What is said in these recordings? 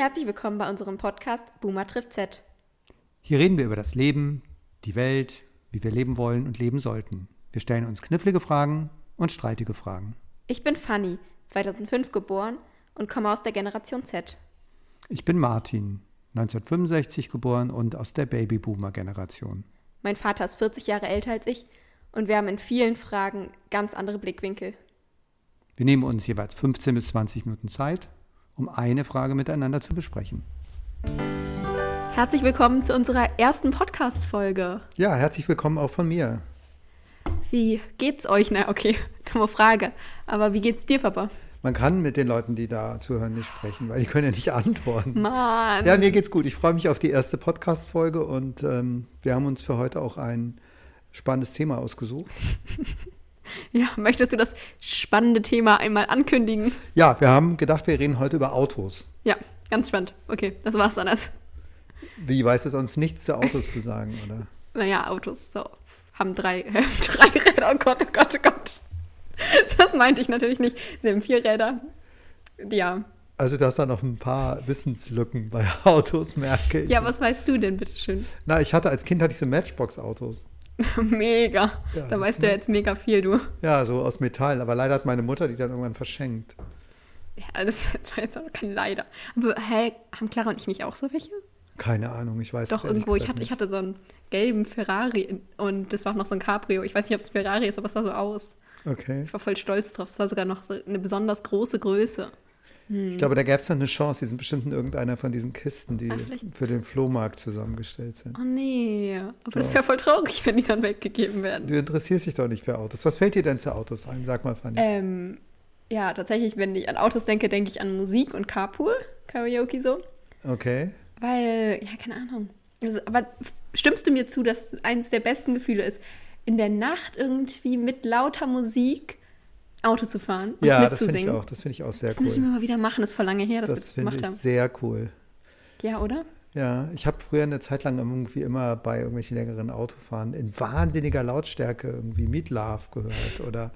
Herzlich willkommen bei unserem Podcast Boomer trifft Z. Hier reden wir über das Leben, die Welt, wie wir leben wollen und leben sollten. Wir stellen uns knifflige Fragen und streitige Fragen. Ich bin Fanny, 2005 geboren und komme aus der Generation Z. Ich bin Martin, 1965 geboren und aus der Babyboomer-Generation. Mein Vater ist 40 Jahre älter als ich und wir haben in vielen Fragen ganz andere Blickwinkel. Wir nehmen uns jeweils 15 bis 20 Minuten Zeit, um eine Frage miteinander zu besprechen. Herzlich willkommen zu unserer ersten Podcast-Folge. Ja, herzlich willkommen auch von mir. Wie geht's euch? Na, okay, dumme Frage. Aber wie geht's dir, Papa? Man kann mit den Leuten, die da zuhören, nicht sprechen, weil die können ja nicht antworten. Mann. Ja, mir geht's gut. Ich freue mich auf die erste Podcast-Folge und ähm, wir haben uns für heute auch ein spannendes Thema ausgesucht. Ja, möchtest du das spannende Thema einmal ankündigen? Ja, wir haben gedacht, wir reden heute über Autos. Ja, ganz spannend. Okay, das war's dann jetzt. Wie weißt du sonst nichts zu Autos zu sagen, oder? Naja, Autos so, haben drei, äh, drei Räder. Oh Gott, oh Gott, oh Gott. Das meinte ich natürlich nicht. Sie haben vier Räder. Ja. Also du hast da noch ein paar Wissenslücken bei Autos, merke ich. Ja, was weißt du denn, bitteschön? Na, ich hatte als Kind hatte ich so Matchbox-Autos. mega. Ja, da weißt du ist- jetzt mega viel, du. Ja, so aus Metall. Aber leider hat meine Mutter die dann irgendwann verschenkt. Ja, das, das war jetzt auch kein Leider. Aber hä, haben Clara und ich nicht auch so welche? Keine Ahnung, ich weiß Doch, irgendwo. Ich hatte, ich hatte so einen gelben Ferrari und das war auch noch so ein Cabrio. Ich weiß nicht, ob es ein Ferrari ist, aber es sah so aus. Okay. Ich war voll stolz drauf. Es war sogar noch so eine besonders große Größe. Ich glaube, da gäbe es noch eine Chance. Die sind bestimmt in irgendeiner von diesen Kisten, die Ah, für den Flohmarkt zusammengestellt sind. Oh nee. Aber das Doch. wäre voll traurig, wenn die dann weggegeben werden. Du interessierst dich doch nicht für Autos. Was fällt dir denn zu Autos ein? Sag mal, Fanny. Ähm, ja, tatsächlich, wenn ich an Autos denke, denke ich an Musik und Carpool, Karaoke so. Okay. Weil, ja, keine Ahnung. Also, aber stimmst du mir zu, dass eines der besten Gefühle ist, in der Nacht irgendwie mit lauter Musik Auto zu fahren und Ja, das finde ich mitzusingen? auch. Das finde ich auch sehr Das müssen wir cool. mal wieder machen. Das ist vor lange her, dass wir Das das finde gemacht ich haben. sehr cool. Ja, oder? Ja, ich habe früher eine Zeit lang irgendwie immer bei irgendwelchen längeren Autofahren in wahnsinniger Lautstärke irgendwie Meat Love gehört oder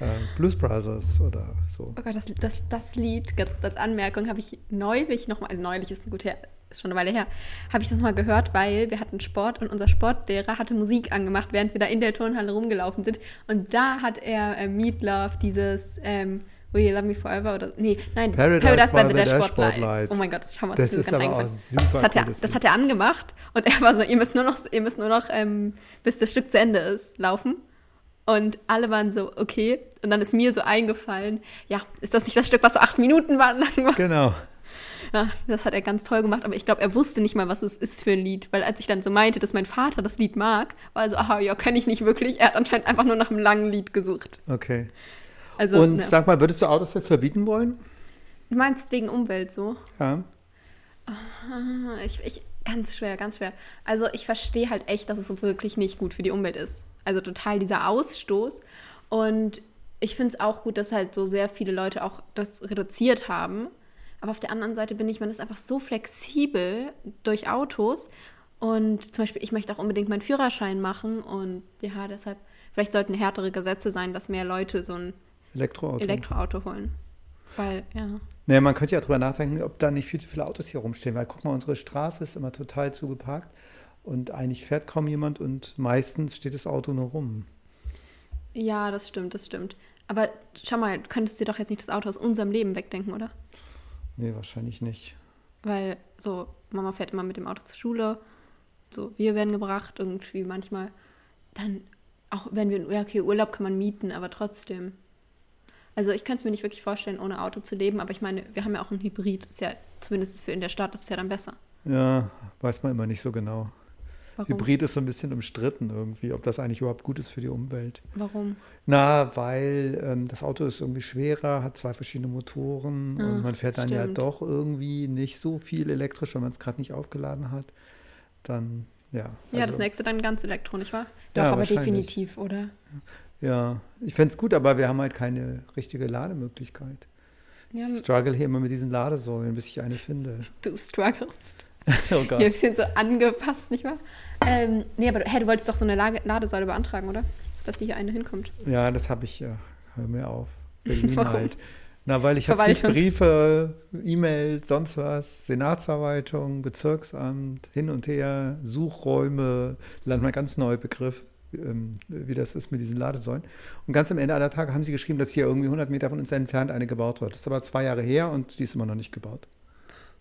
äh, Blues Brothers oder so. Oh Gott, das, das, das Lied, ganz kurz als Anmerkung, habe ich neulich nochmal, also neulich ist ein gut her, ist schon eine Weile her, habe ich das mal gehört, weil wir hatten Sport und unser Sportlehrer hatte Musik angemacht, während wir da in der Turnhalle rumgelaufen sind. Und da hat er äh, Meat Love, dieses ähm, Will You Love Me Forever oder, nee, nein, Paradise by by the Dashboard Dashboard Light. Oh mein Gott, schau mal, Das mir ist gerade aber das hat, er, das hat er angemacht und er war so, ihr müsst nur noch, ihr müsst nur noch ähm, bis das Stück zu Ende ist, laufen. Und alle waren so, okay. Und dann ist mir so eingefallen, ja, ist das nicht das Stück, was so acht Minuten lang war? Genau. Ja, das hat er ganz toll gemacht, aber ich glaube, er wusste nicht mal, was es ist für ein Lied. Weil als ich dann so meinte, dass mein Vater das Lied mag, war er so, aha, ja, kenne ich nicht wirklich. Er hat anscheinend einfach nur nach einem langen Lied gesucht. Okay. Also, Und ne. sag mal, würdest du Autos jetzt verbieten wollen? du meinst wegen Umwelt so? Ja. Ich, ich, ganz schwer, ganz schwer. Also ich verstehe halt echt, dass es wirklich nicht gut für die Umwelt ist. Also total dieser Ausstoß. Und ich finde es auch gut, dass halt so sehr viele Leute auch das reduziert haben. Aber auf der anderen Seite bin ich, man ist einfach so flexibel durch Autos. Und zum Beispiel, ich möchte auch unbedingt meinen Führerschein machen. Und ja, deshalb, vielleicht sollten härtere Gesetze sein, dass mehr Leute so ein Elektroauto. Elektroauto holen. Weil, ja. Naja, man könnte ja drüber nachdenken, ob da nicht viel zu viele Autos hier rumstehen, weil guck mal, unsere Straße ist immer total zugeparkt und eigentlich fährt kaum jemand und meistens steht das Auto nur rum. Ja, das stimmt, das stimmt. Aber schau mal, du könntest dir doch jetzt nicht das Auto aus unserem Leben wegdenken, oder? Nee, wahrscheinlich nicht. Weil so, Mama fährt immer mit dem Auto zur Schule, so, wir werden gebracht, irgendwie manchmal. Dann, auch wenn wir, ja, okay, Urlaub kann man mieten, aber trotzdem. Also ich könnte es mir nicht wirklich vorstellen, ohne Auto zu leben, aber ich meine, wir haben ja auch ein Hybrid, ist ja, zumindest für in der Stadt, ist es ja dann besser. Ja, weiß man immer nicht so genau. Warum? Hybrid ist so ein bisschen umstritten irgendwie, ob das eigentlich überhaupt gut ist für die Umwelt. Warum? Na, weil ähm, das Auto ist irgendwie schwerer, hat zwei verschiedene Motoren Ah, und man fährt dann ja stimmt. doch irgendwie nicht so viel elektrisch, wenn man es gerade nicht aufgeladen hat. Dann, ja. ja, das also- nächste dann ganz Elektro, nicht wahr? Doch, Ja, aber definitiv, oder? Ja, ich fände es gut, aber wir haben halt keine richtige Lademöglichkeit. Ja, Ich struggle hier immer mit diesen Ladesäulen, bis ich eine finde. du strugglest. Oh Gott. ein bisschen so angepasst, nicht wahr? Ähm, nee, aber du, hey, du wolltest doch so eine Lage, Ladesäule beantragen, oder? Dass die hier eine hinkommt. Ja, das habe ich ja. Hör mir auf. Berlin Warum? halt. Na, weil ich habe Briefe, E-Mails, sonst was, Senatsverwaltung, Bezirksamt, hin und her, Suchräume, lernt man ganz neue Begriffe, ähm, wie das ist mit diesen Ladesäulen. Und ganz am Ende aller Tage haben sie geschrieben, dass hier irgendwie 100 Meter von uns entfernt eine gebaut wird. Das ist aber zwei Jahre her und die ist immer noch nicht gebaut.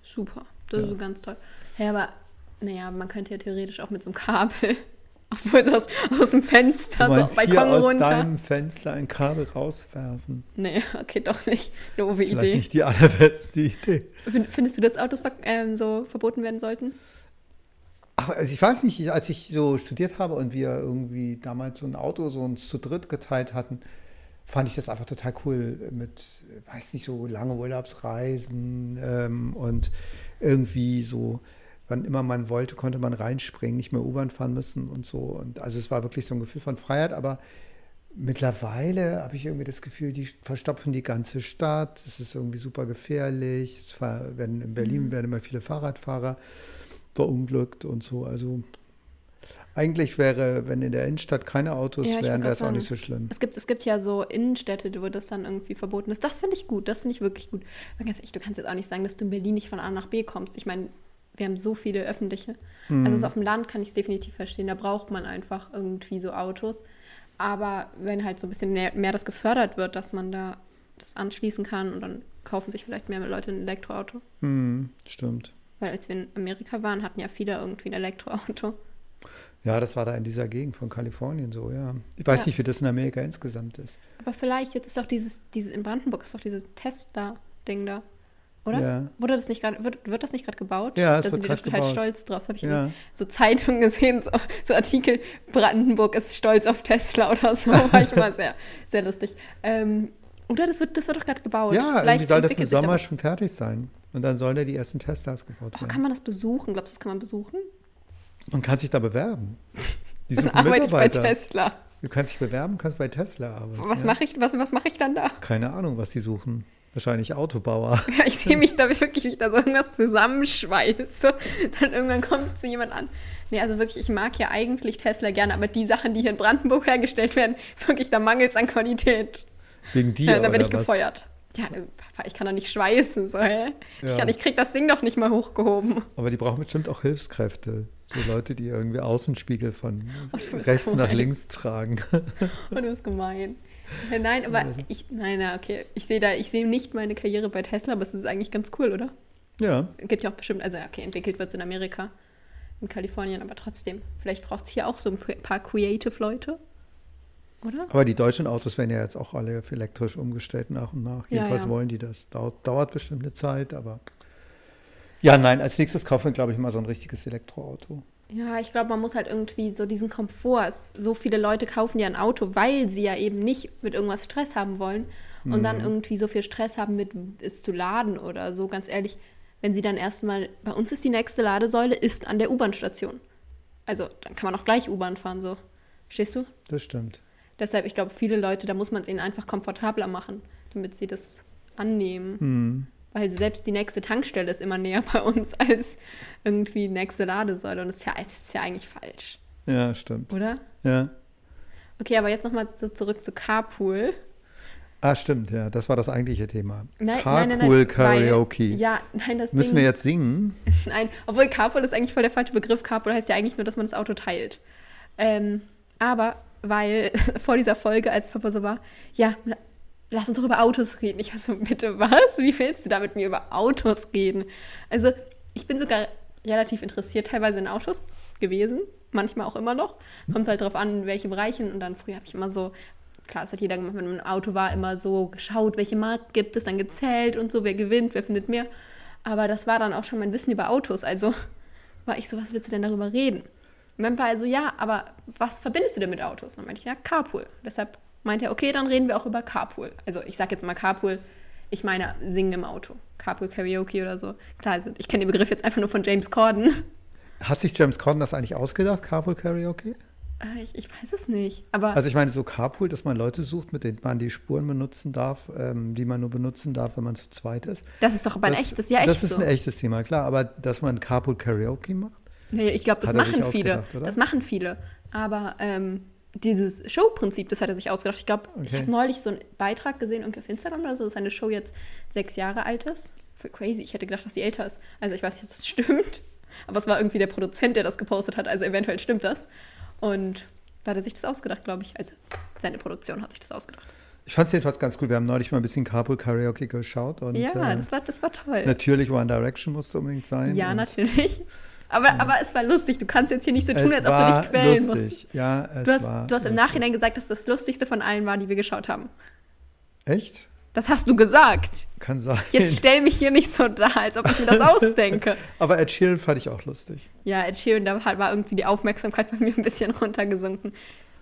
Super, das ja. ist so ganz toll. Ja, aber naja, man könnte ja theoretisch auch mit so einem Kabel obwohl so aus, aus dem Fenster, du so Balkon hier aus runter. deinem Fenster ein Kabel rauswerfen. Nee, okay, doch nicht. Doofe Vielleicht Idee. nicht die allerbeste Idee. Findest du, dass Autos ähm, so verboten werden sollten? Ach, also ich weiß nicht, als ich so studiert habe und wir irgendwie damals so ein Auto so uns zu dritt geteilt hatten, fand ich das einfach total cool mit, weiß nicht, so lange Urlaubsreisen ähm, und irgendwie so wann immer man wollte, konnte man reinspringen, nicht mehr U-Bahn fahren müssen und so. Und also es war wirklich so ein Gefühl von Freiheit, aber mittlerweile habe ich irgendwie das Gefühl, die verstopfen die ganze Stadt. Es ist irgendwie super gefährlich. Es werden, in Berlin mhm. werden immer viele Fahrradfahrer verunglückt und so. Also eigentlich wäre, wenn in der Innenstadt keine Autos ja, wären, wäre es auch nicht so schlimm. Es gibt, es gibt ja so Innenstädte, wo das dann irgendwie verboten ist. Das finde ich gut, das finde ich wirklich gut. Ganz ehrlich, du kannst jetzt auch nicht sagen, dass du in Berlin nicht von A nach B kommst. Ich meine, wir haben so viele öffentliche. Mhm. Also auf dem Land kann ich es definitiv verstehen. Da braucht man einfach irgendwie so Autos. Aber wenn halt so ein bisschen mehr, mehr, das gefördert wird, dass man da das anschließen kann und dann kaufen sich vielleicht mehr Leute ein Elektroauto. Mhm, stimmt. Weil als wir in Amerika waren, hatten ja viele irgendwie ein Elektroauto. Ja, das war da in dieser Gegend von Kalifornien so, ja. Ich weiß ja. nicht, wie das in Amerika insgesamt ist. Aber vielleicht, jetzt ist doch dieses, dieses in Brandenburg ist doch dieses Tesla-Ding da. Oder? Ja. Wurde das nicht grad, wird, wird das nicht gerade gebaut? Ja, es da sind wir total gebaut. stolz drauf. Das habe ich ja. in so Zeitungen gesehen, so, so, Artikel, Brandenburg ist stolz auf Tesla oder so. War ich immer sehr, sehr lustig. Ähm, oder das wird, das wird doch gerade gebaut. Ja, Vielleicht soll das im Sommer schon fertig sein. Und dann sollen ja die ersten Teslas gebaut werden. Oh, kann man das besuchen? Glaubst du, das kann man besuchen? Man kann sich da bewerben. Die suchen arbeite ich bei Tesla. Du kannst dich bewerben, kannst bei Tesla arbeiten. Was ja. mache ich, was, was mach ich dann da? Keine Ahnung, was die suchen. Wahrscheinlich Autobauer. Ja, ich sehe mich da wirklich, wie ich da so irgendwas zusammenschweiße. Dann irgendwann kommt zu jemand an. Nee, also wirklich, ich mag ja eigentlich Tesla gerne, aber die Sachen, die hier in Brandenburg hergestellt werden, wirklich, da mangelt es an Qualität. Wegen dir? Ja, dann bin ich gefeuert. Ja, Papa, ich kann doch nicht schweißen, so, hä? Ja. Ich, kann, ich krieg das Ding doch nicht mal hochgehoben. Aber die brauchen bestimmt auch Hilfskräfte. So Leute, die irgendwie Außenspiegel von oh, rechts gemein. nach links tragen. Und oh, du bist gemein. Nein, aber ich, nein, na, okay. Ich sehe da, ich sehe nicht meine Karriere bei Tesla, aber es ist eigentlich ganz cool, oder? Ja. Gibt ja auch bestimmt, also okay, entwickelt wird es in Amerika, in Kalifornien, aber trotzdem. Vielleicht braucht es hier auch so ein paar Creative-Leute, oder? Aber die deutschen Autos werden ja jetzt auch alle auf elektrisch umgestellt nach und nach. Jedenfalls ja, ja. wollen die das. Dauert, dauert bestimmt eine Zeit, aber. Ja, nein, als nächstes kaufen wir, glaube ich, mal so ein richtiges Elektroauto. Ja, ich glaube, man muss halt irgendwie so diesen Komfort. So viele Leute kaufen ja ein Auto, weil sie ja eben nicht mit irgendwas Stress haben wollen und mhm. dann irgendwie so viel Stress haben, mit es zu laden oder so. Ganz ehrlich, wenn sie dann erstmal, bei uns ist die nächste Ladesäule, ist an der U-Bahn-Station. Also dann kann man auch gleich U-Bahn fahren, so. Verstehst du? Das stimmt. Deshalb, ich glaube, viele Leute, da muss man es ihnen einfach komfortabler machen, damit sie das annehmen. Mhm weil selbst die nächste Tankstelle ist immer näher bei uns als irgendwie die nächste Ladesäule. Und das ist ja, das ist ja eigentlich falsch. Ja, stimmt. Oder? Ja. Okay, aber jetzt nochmal so zurück zu Carpool. Ah, stimmt, ja, das war das eigentliche Thema. Nein, Carpool nein, nein, nein, Karaoke. Weil, ja, nein, das Müssen Ding, wir jetzt singen? Nein, obwohl Carpool ist eigentlich voll der falsche Begriff. Carpool heißt ja eigentlich nur, dass man das Auto teilt. Ähm, aber weil vor dieser Folge, als Papa so war, ja, lass uns doch über Autos reden. Ich war so, bitte was? Wie willst du da mit mir über Autos reden? Also, ich bin sogar relativ interessiert teilweise in Autos gewesen, manchmal auch immer noch. Kommt halt darauf an, welche Bereichen. Und dann früher habe ich immer so, klar, es hat jeder gemacht, wenn man im Auto war, immer so geschaut, welche Markt gibt es, dann gezählt und so, wer gewinnt, wer findet mehr. Aber das war dann auch schon mein Wissen über Autos. Also war ich so, was willst du denn darüber reden? Und dann war er so, ja, aber was verbindest du denn mit Autos? Und dann meinte ich, ja, Carpool. Deshalb meinte er, okay, dann reden wir auch über Carpool. Also ich sage jetzt mal Carpool, ich meine singen im Auto. Carpool Karaoke oder so. Klar, also ich kenne den Begriff jetzt einfach nur von James Corden. Hat sich James Corden das eigentlich ausgedacht, Carpool Karaoke? Äh, ich, ich, weiß es nicht. Aber also ich meine so Carpool, dass man Leute sucht, mit denen man die Spuren benutzen darf, ähm, die man nur benutzen darf, wenn man zu zweit ist. Das ist doch aber ein das, echtes, ja echt Das ist so. ein echtes Thema, klar. Aber dass man Carpool Karaoke macht? Nee, ich glaube, das machen viele. Das machen viele. Aber ähm, dieses Show-Prinzip, das hat er sich ausgedacht. Ich glaube, ich Okay. habe neulich so einen Beitrag gesehen irgendwie auf Instagram oder so, dass seine Show jetzt sechs Jahre alt ist. Voll crazy. Ich hätte gedacht, dass sie älter ist. Also ich weiß nicht, ob das stimmt. Aber es war irgendwie der Produzent, der das gepostet hat. Also eventuell stimmt das. Und da hat er sich das ausgedacht, glaube ich. Also seine Produktion hat sich das ausgedacht. Ich fand es jedenfalls ganz cool. Wir haben neulich mal ein bisschen Carpool Karaoke geschaut. Und, ja, äh, das, war, das war toll. Natürlich One Direction musste unbedingt sein. Ja, natürlich. Aber, aber es war lustig. Du kannst jetzt hier nicht so tun, es als ob du dich quälen lustig. musst. Ja, es Du hast, war du hast im lustig. Nachhinein gesagt, dass das lustigste von allen war, die wir geschaut haben. Echt? Das hast du gesagt. Kann sein. Jetzt stell mich hier nicht so da, als ob ich mir das ausdenke. Aber Ed Sheeran fand ich auch lustig. Ja, Ed Sheeran, da war irgendwie die Aufmerksamkeit bei mir ein bisschen runtergesunken.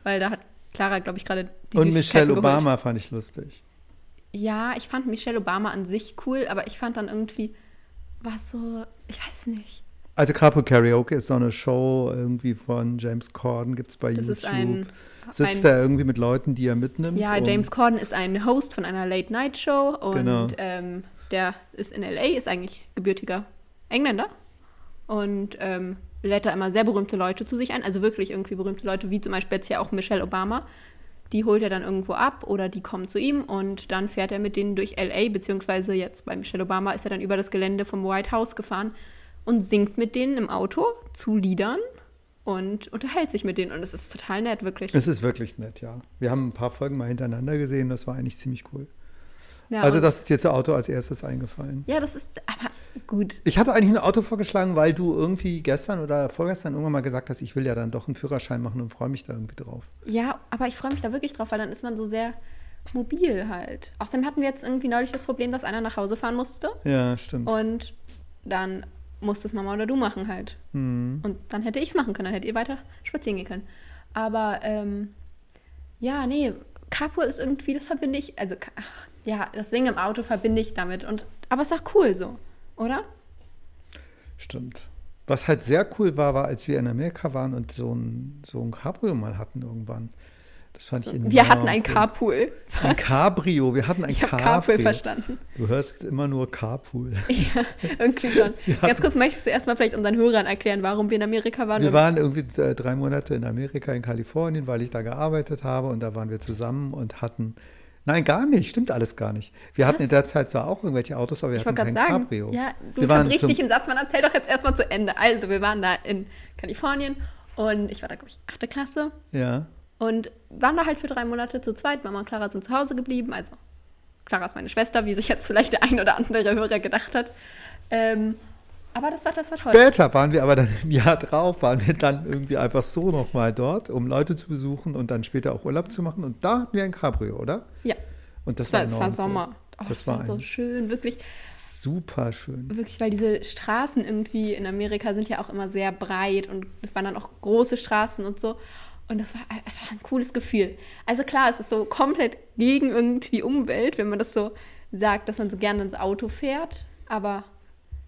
Weil da hat Clara, glaube ich, gerade die Und Michelle geholt. Obama fand ich lustig. Ja, ich fand Michelle Obama an sich cool, aber ich fand dann irgendwie, war so, ich weiß nicht. Also Carpool Karaoke ist so eine Show irgendwie von James Corden, gibt es bei Das YouTube. ist ein, Sitzt ein er irgendwie mit Leuten, die er mitnimmt? Ja, James Corden ist ein Host von einer Late-Night-Show und Genau. ähm, der ist in L.A., ist eigentlich gebürtiger Engländer und ähm, lädt da immer sehr berühmte Leute zu sich ein, also wirklich irgendwie berühmte Leute, wie zum Beispiel jetzt hier auch Michelle Obama. Die holt er dann irgendwo ab oder die kommen zu ihm und dann fährt er mit denen durch L.A., beziehungsweise jetzt bei Michelle Obama ist er dann über das Gelände vom White House gefahren und singt mit denen im Auto zu Liedern und unterhält sich mit denen und es ist total nett, wirklich. Es ist wirklich nett, ja. Wir haben ein paar Folgen mal hintereinander gesehen, das war eigentlich ziemlich cool. Ja, also das ist dir zu Auto als erstes eingefallen. Ja, das ist aber gut. Ich hatte eigentlich ein Auto vorgeschlagen, weil du irgendwie gestern oder vorgestern irgendwann mal gesagt hast, ich will ja dann doch einen Führerschein machen und freue mich da irgendwie drauf. Ja, aber ich freue mich da wirklich drauf, weil dann ist man so sehr mobil halt. Außerdem hatten wir jetzt irgendwie neulich das Problem, dass einer nach Hause fahren musste Ja, stimmt. und dann musste es Mama oder du machen halt. Hm. Und dann hätte ich es machen können, dann hättet ihr weiter spazieren gehen können. Aber ähm, ja, nee, Carpool ist irgendwie, das verbinde ich, also ja, das Singen im Auto verbinde ich damit. Und, aber es ist auch cool so, oder? Stimmt. Was halt sehr cool war, war, als wir in Amerika waren und so ein, so ein Cabrio mal hatten irgendwann. Das fand ich enorm Wir hatten ein. Carpool. Ein Was? Cabrio, wir hatten ein Ich habe Cabrio. Carpool verstanden. Du hörst immer nur Carpool. Ja, irgendwie schon. Ganz kurz möchtest du erstmal vielleicht unseren Hörern erklären, warum wir in Amerika waren. Wir waren irgendwie äh, drei Monate in Amerika, in Kalifornien, weil ich da gearbeitet habe und da waren wir zusammen und hatten. Nein, gar nicht, stimmt alles gar nicht. Wir hatten Was? in der Zeit zwar auch irgendwelche Autos, aber wir ich hatten kein sagen, Cabrio. ja, du wir waren dich in Satz, man erzähl doch jetzt erstmal zu Ende. Also, wir waren da in Kalifornien und ich war da, glaube ich, achte Klasse Ja, und waren da halt für drei Monate zu zweit. Mama und Clara sind zu Hause geblieben. Also, Clara ist meine Schwester, wie sich jetzt vielleicht der ein oder andere Hörer gedacht hat. Ähm, aber das war, das war toll. Später waren wir aber dann im Jahr drauf, waren wir dann irgendwie einfach so nochmal dort, um Leute zu besuchen und dann später auch Urlaub zu machen. Und da hatten wir ein Cabrio, oder? Ja, Und das, es war, war cool. Sommer. Oh, Das es war, war so schön, wirklich. Super schön. Wirklich, weil diese Straßen irgendwie in Amerika sind ja auch immer sehr breit und es waren dann auch große Straßen und so. Und das war einfach ein cooles Gefühl. Also klar, es ist so komplett gegen irgendwie Umwelt, wenn man das so sagt, dass man so gerne ins Auto fährt. Aber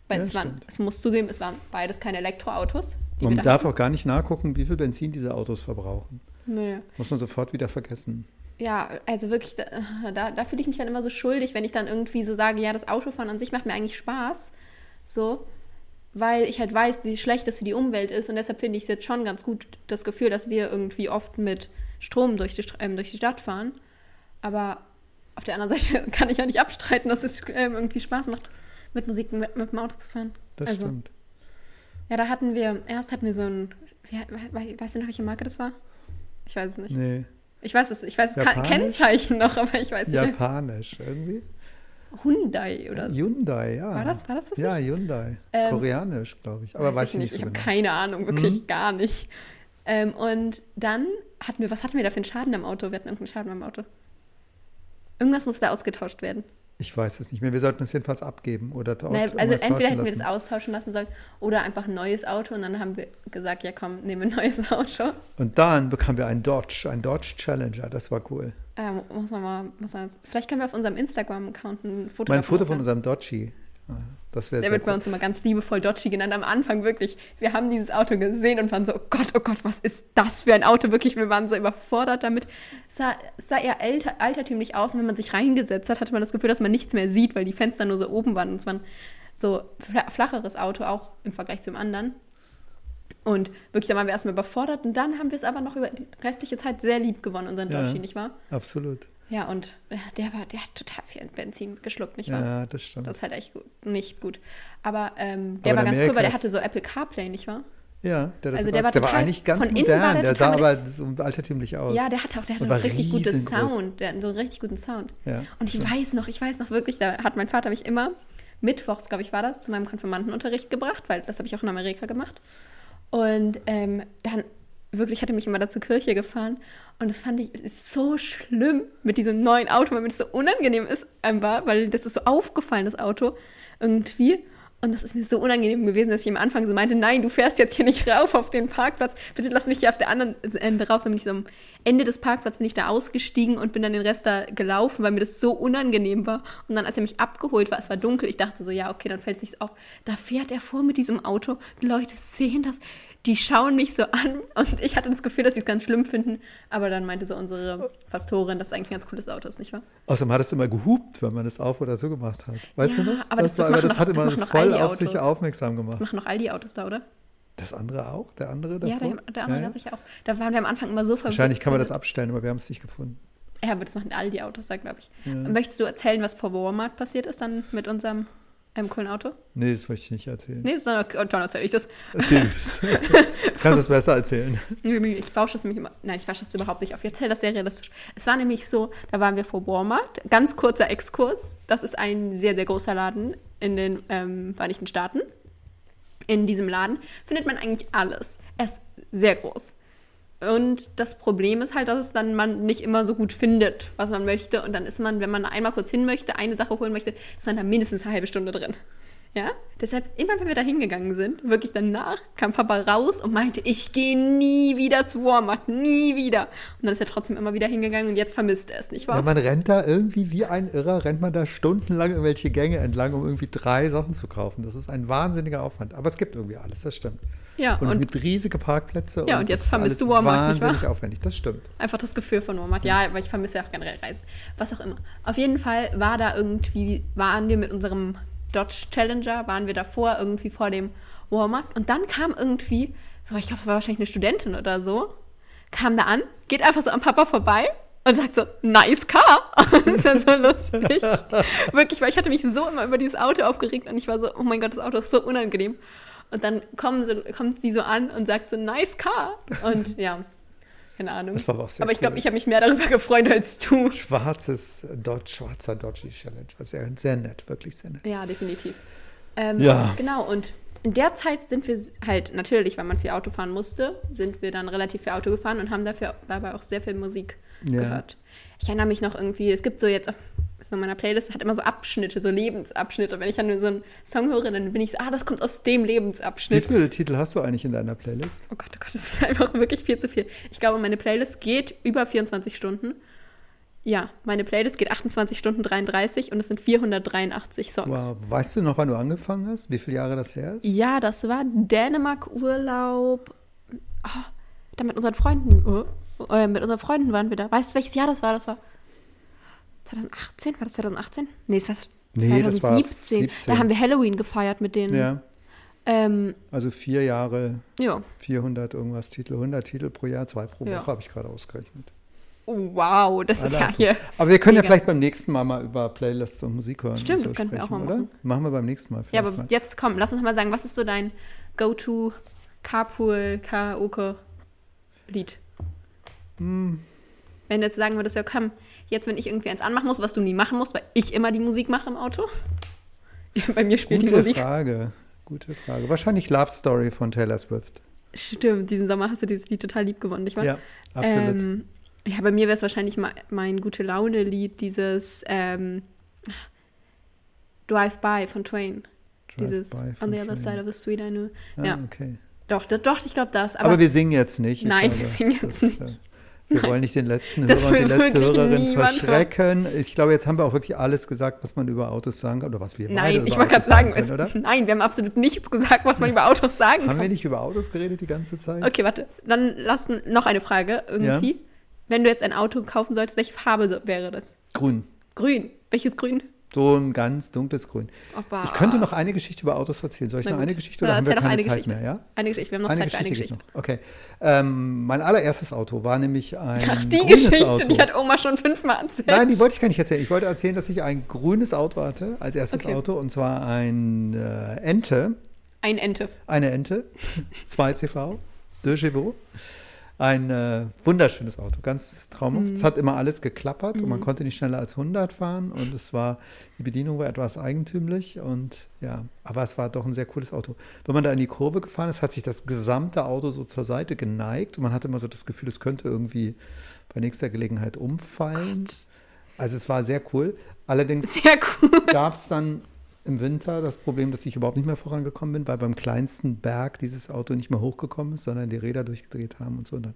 weil Ja, es, waren, es muss zugeben, es waren beides keine Elektroautos. Man darf auch gar nicht nachgucken, wie viel Benzin diese Autos verbrauchen. Nee. Muss man sofort wieder vergessen. Ja, also wirklich, da, da, da fühle ich mich dann immer so schuldig, wenn ich dann irgendwie so sage, ja, das Autofahren an sich macht mir eigentlich Spaß. So, weil ich halt weiß, wie schlecht das für die Umwelt ist. Und deshalb finde ich es jetzt schon ganz gut, das Gefühl, dass wir irgendwie oft mit Strom durch die, ähm, durch die Stadt fahren. Aber auf der anderen Seite kann ich ja nicht abstreiten, dass es ähm, irgendwie Spaß macht, mit Musik mit, mit dem Auto zu fahren. Das Also, stimmt. Ja, da hatten wir, erst hatten wir so ein, wie, we- weißt du noch, welche Marke das war? Ich weiß es nicht. Nee, Ich weiß es, ich weiß das? Kennzeichen noch, aber ich weiß nicht. japanisch irgendwie. Hyundai oder Hyundai, ja. war das, war das das Ja, nicht? Hyundai. Ähm, Koreanisch, glaube ich. Aber weiß, ich nicht so Ich habe genau. keine Ahnung, wirklich Mhm. gar nicht. Ähm, und dann hatten wir, was hatten wir da für einen Schaden am Auto? Wir hatten irgendeinen Schaden am Auto. Irgendwas musste da ausgetauscht werden. Ich weiß es nicht mehr. Wir sollten es jedenfalls abgeben oder dort Naja, also entweder tauschen hätten wir das austauschen lassen sollen oder einfach ein neues Auto. Und dann haben wir gesagt, ja komm, nehmen wir ein neues Auto. Und dann bekamen wir einen Dodge, einen Dodge Challenger. Das war cool. Ähm, muss man mal, muss man, vielleicht können wir auf unserem Instagram-Account ein Foto Mein Foto von unserem Dodgy. Das Der wird bei cool. uns immer ganz liebevoll Dodgy genannt. Am Anfang wirklich. Wir haben dieses Auto gesehen und waren so, oh Gott, oh Gott, was ist das für ein Auto? Wirklich, wir waren so überfordert damit. Es sah, sah eher alter, altertümlich aus und wenn man sich reingesetzt hat, hatte man das Gefühl, dass man nichts mehr sieht, weil die Fenster nur so oben waren. Und es war ein so fla- flacheres Auto auch im Vergleich zum anderen. Und wirklich, da waren wir erstmal überfordert und dann haben wir es aber noch über die restliche Zeit sehr lieb gewonnen, unseren Ja. Dodge, nicht wahr? Absolut. Ja, und äh, der war, der hat total viel Benzin geschluckt, nicht wahr? Ja, das stimmt. Das ist halt echt gut, nicht gut. Aber ähm, der Aber war ganz cool, weil der Amerika hatte so Apple CarPlay, nicht wahr? ja, der, also der war der war eigentlich ganz modern. war der der, sah aber so altertümlich aus. Ja, der hatte auch, der hatte einen richtig guten riesengroß. Sound. Der hat so einen richtig guten Sound. Ja, und ich weiß noch, ich weiß noch wirklich, da hat mein Vater mich immer mittwochs, glaube ich, war das, zu meinem Konfirmandenunterricht gebracht, weil das habe ich auch in Amerika gemacht. Und ähm, dann wirklich hat er mich immer da zur Kirche gefahren. Und das fand ich so schlimm mit diesem neuen Auto, weil mir das so unangenehm ist, war, weil das ist so aufgefallen, das Auto irgendwie. Und das ist mir so unangenehm gewesen, dass ich am Anfang so meinte, nein, du fährst jetzt hier nicht rauf auf den Parkplatz. Bitte lass mich hier auf der anderen Ende rauf. Dann bin ich so am Ende des Parkplatzes bin ich da ausgestiegen und bin dann den Rest da gelaufen, weil mir das so unangenehm war. Und dann, als er mich abgeholt war, es war dunkel, ich dachte so, ja, okay, dann fällt es nicht auf. Da fährt er vor mit diesem Auto. Die Leute sehen das. Die schauen mich so an und ich hatte das Gefühl, dass sie es ganz schlimm finden. Aber dann meinte so unsere Pastorin, dass es eigentlich ein ganz cooles Auto ist, nicht wahr? Außerdem hat es immer gehupt, wenn man es auf oder so gemacht hat. Weißt Ja, du noch? aber das- das war, das noch- hat das immer voll auf sich aufmerksam Das gemacht. machen noch all die Autos da, oder? Das andere auch? Der andere davor? Ja, der, der andere Ja, ja. ganz sicher auch. Da waren wir am Anfang immer so verwirrt. Wahrscheinlich kann man das abstellen, aber wir haben es nicht gefunden. Ja, aber das machen all die Autos da, glaube ich. Möchtest du erzählen, was vor Walmart passiert ist dann mit unserem ähm, coolen Auto? Nee, das möchte ich nicht erzählen. Nee, sondern dann erzähle ich das. Erzähl du das. Kannst es besser erzählen. Ich bausche das nämlich immer. Nein, ich bausche das überhaupt nicht auf. Ich erzähle das sehr realistisch. Es war nämlich so, da waren wir vor Walmart. Ganz kurzer Exkurs. Das ist ein sehr, sehr großer Laden in den ähm, Vereinigten Staaten. In diesem Laden findet man eigentlich alles. Er ist sehr groß. Und das Problem ist halt, dass es dann man nicht immer so gut findet, was man möchte. Und dann ist man, wenn man einmal kurz hin möchte, eine Sache holen möchte, ist man da mindestens eine halbe Stunde drin. Ja, deshalb, immer wenn wir da hingegangen sind, wirklich danach, kam Papa raus und meinte, ich gehe nie wieder zu Walmart, nie wieder. Und dann ist er trotzdem immer wieder hingegangen und jetzt vermisst er es, nicht wahr? Ja, man rennt da irgendwie wie ein Irrer, rennt man da stundenlang irgendwelche Gänge entlang, um irgendwie drei Sachen zu kaufen. Das ist ein wahnsinniger Aufwand. Aber es gibt irgendwie alles, das stimmt. Ja, Und, es und gibt riesige Parkplätze. Ja, und das jetzt vermisst du Walmart, nicht wahr? Wahnsinnig aufwendig, das stimmt. einfach das Gefühl von Walmart. Ja, aber ich vermisse ja auch generell Reisen. Was auch immer. Auf jeden Fall war da irgendwie, waren wir mit unserem Dodge Challenger, waren wir davor irgendwie vor dem Walmart und dann kam irgendwie, so ich glaube, es war wahrscheinlich eine Studentin oder so, kam da an, geht einfach so am Papa vorbei und sagt so, nice car. das ist ja so lustig. Wirklich, weil ich hatte mich so immer über dieses Auto aufgeregt und ich war so, oh mein Gott, das Auto ist so unangenehm. Und dann kommen sie, kommt sie so an und sagt so, nice car. Und ja, keine Ahnung. Das war aber auch sehr Aber ich glaube, ich habe mich mehr darüber gefreut als du. Schwarzes Dodge, schwarzer Dodge Challenge. War sehr, sehr nett, wirklich sehr nett. Ja, definitiv. Ähm, Ja. Genau, und in der Zeit sind wir halt, natürlich, weil man viel Auto fahren musste, sind wir dann relativ viel Auto gefahren und haben dafür dabei auch sehr viel Musik Ja. gehört. Ich erinnere mich noch irgendwie, es gibt so jetzt auf so meiner Playlist, hat immer so Abschnitte, so Lebensabschnitte. Wenn ich dann so einen Song höre, dann bin ich so, ah, das kommt aus dem Wie Lebensabschnitt. viele Titel hast du eigentlich in deiner Playlist? Oh Gott, oh Gott, das ist einfach wirklich viel zu viel. Ich glaube, meine Playlist geht über 24 Stunden. Ja, meine Playlist geht 28 Stunden 33 und es sind 483 Songs. Wow. Weißt du noch, wann du angefangen hast? Wie viele Jahre das her ist? Ja, das war Dänemark-Urlaub. Oh, da mit unseren Freunden. Oh, äh, mit unseren Freunden waren wir da. Weißt du, welches Jahr das war? Das war 2018? War das 2018? Nee, das war Nee, das war 2017. 17. Da haben wir Halloween gefeiert mit denen. Ja, Ähm, also vier Jahre, ja. 400 irgendwas Titel, 100 Titel pro Jahr, zwei pro Woche, Ja. habe ich gerade ausgerechnet. Oh, wow, das ist ja Alle hier. Aber wir können ja Mega. vielleicht beim nächsten Mal mal über Playlists und Musik hören. Stimmt, so das könnten wir auch mal oder? machen. Machen wir beim nächsten Mal Ja, vielleicht aber mal. jetzt komm, lass uns mal sagen, was ist so dein Go-To Carpool Karaoke Lied? Hm. Wenn du jetzt sagen würdest, ja komm, jetzt wenn ich irgendwie eins anmachen muss, was du nie machen musst, weil ich immer die Musik mache im Auto. Bei mir spielt die Gute Musik. Frage. Gute Frage. Wahrscheinlich Love Story von Taylor Swift. Stimmt, diesen Sommer hast du dieses Lied total lieb gewonnen, nicht wahr? Ja, absolut. Ähm, ja, bei mir wäre es wahrscheinlich mein, gute Laune-Lied, dieses ähm, Drive By von Twain. dieses Drive-By On the Other. Side of the Street I Knew. Ah, ja. okay. Doch, doch, ich glaube das. Aber, Aber, wir singen jetzt nicht. Ich Nein, wir singen jetzt das, nicht. äh, Wir wollen nicht den letzten Das Hörer und die letzte Hörerin verschrecken. Ich glaube, jetzt haben wir auch wirklich alles gesagt, was man über Autos sagen kann. Oder was wir nein, über ich wollte gerade sagen, können, es, oder? nein, wir haben absolut nichts gesagt, was man über Autos sagen Haben wir kann. nicht über Autos geredet die ganze Zeit? Okay, warte, dann lass n- noch eine Frage irgendwie. Ja. Wenn du jetzt ein Auto kaufen solltest, welche Farbe wäre das? Grün. Grün. Welches Grün? So ein ganz dunkles Grün. Opa. Ich könnte noch eine Geschichte über Autos erzählen. Soll ich Na noch eine Geschichte oder haben wir keine eine Zeit Geschichte. mehr? Ja? Eine Geschichte, wir haben noch Eine Zeit für eine Geschichte. Okay. Ähm, mein allererstes Auto war nämlich ein Ach, die grünes Geschichte, Auto. die hat Oma schon fünfmal erzählt. Nein, die wollte ich gar nicht erzählen. Ich wollte erzählen, dass ich ein grünes Auto hatte als erstes Okay. Auto und zwar ein äh, Ente, Ein Ente. eine Ente, 2 CV, De Chevaux. Ein äh, wunderschönes Auto, ganz traumhaft. Mhm. Es hat immer alles geklappert und man konnte nicht schneller als 100 fahren und es war, die Bedienung war etwas eigentümlich und ja, aber es war doch ein sehr cooles Auto. Wenn man da in die Kurve gefahren ist, hat sich das gesamte Auto so zur Seite geneigt und man hatte immer so das Gefühl, es könnte irgendwie bei nächster Gelegenheit umfallen. Also es war sehr cool. Allerdings cool. gab es dann im Winter das Problem, dass ich überhaupt nicht mehr vorangekommen bin, weil beim kleinsten Berg dieses Auto nicht mehr hochgekommen ist, sondern die Räder durchgedreht haben und so. Und dann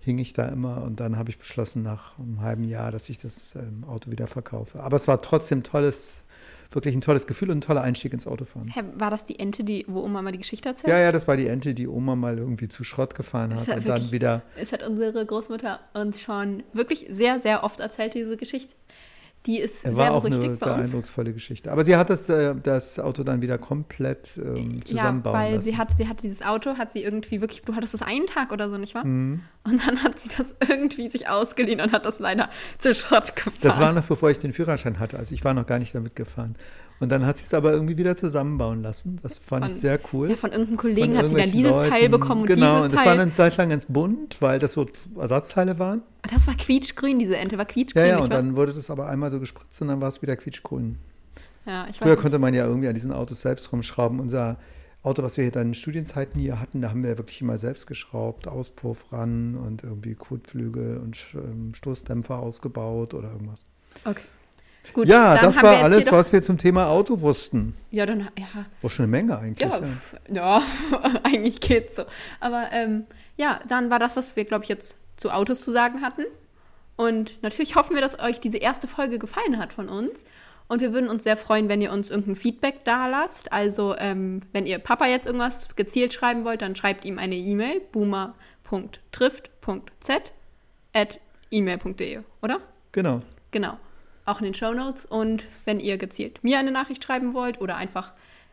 hing ich da immer und dann habe ich beschlossen nach einem halben Jahr, dass ich das ähm, Auto wieder verkaufe. Aber es war trotzdem tolles, wirklich ein tolles Gefühl und ein toller Einstieg ins Autofahren. Hä, war das die Ente, die, wo Oma mal die Geschichte erzählt? Ja, ja, das war die Ente, die Oma mal irgendwie zu Schrott gefahren hat ja und dann wirklich- wieder Es hat unsere Großmutter uns schon wirklich sehr, sehr oft erzählt, diese Geschichte. Die ist sehr war auch eine berüchtigt sehr bei uns. eindrucksvolle Geschichte. Aber sie hat das, äh, das Auto dann wieder komplett ähm, Ja, zusammenbauen weil lassen. sie hat, sie hat dieses Auto, hat sie irgendwie wirklich, du hattest das einen Tag oder so, nicht wahr? Mhm. Und dann hat sie das irgendwie sich ausgeliehen und hat das leider zu Schrott gefahren. Das war noch bevor ich den Führerschein hatte. Also ich war noch gar nicht damit gefahren. Und dann hat sie es aber irgendwie wieder zusammenbauen lassen. Das fand ich Von- sehr cool. ja, von irgendeinem Kollegen Von hat sie dann dieses Teil Leuten. bekommen und Genau, und dieses das war Teil. eine Zeit lang ganz bunt, weil das so Ersatzteile waren. das war quietschgrün, diese Ente war quietschgrün. Ja, ja, und wahr? dann wurde das aber einmal so gespritzt und dann war es wieder quietschgrün. ja, ich Früher nicht. konnte man ja irgendwie an diesen Autos selbst rumschrauben. Unser Auto, was wir hier dann in Studienzeiten hier hatten, da haben wir wirklich immer selbst geschraubt, Auspuff ran und irgendwie Kotflügel und ähm, Stoßdämpfer ausgebaut oder irgendwas. Okay. Gut, ja, das war alles, was wir zum Thema Auto wussten. Ja, dann, ja, Oh, schon eine Menge eigentlich. ja, pf, ja, eigentlich geht's so. Aber ähm, ja, dann war das, was wir, glaube ich, jetzt zu Autos zu sagen hatten. Und natürlich hoffen wir, dass euch diese erste Folge gefallen hat von uns. Und wir würden uns sehr freuen, wenn ihr uns irgendein Feedback da lasst. Also, ähm, wenn ihr Papa jetzt irgendwas gezielt schreiben wollt, dann schreibt ihm eine E-Mail, boomer.trift.z at email.de, oder? Genau. Genau. Auch in den Show Notes. Und wenn ihr gezielt mir eine Nachricht schreiben wollt oder einfach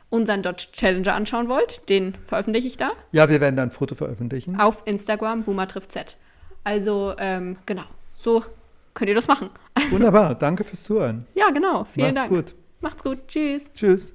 unseren Dodge Challenger anschauen wollt, den veröffentliche ich da Ja, wir werden dann ein Foto veröffentlichen. auf Instagram, Boomer trifft Z. Also, ähm, genau. So könnt ihr das machen. Wunderbar. Danke fürs Zuhören. Ja, genau. Vielen Macht's Dank. gut. Macht's gut. Tschüss. Tschüss.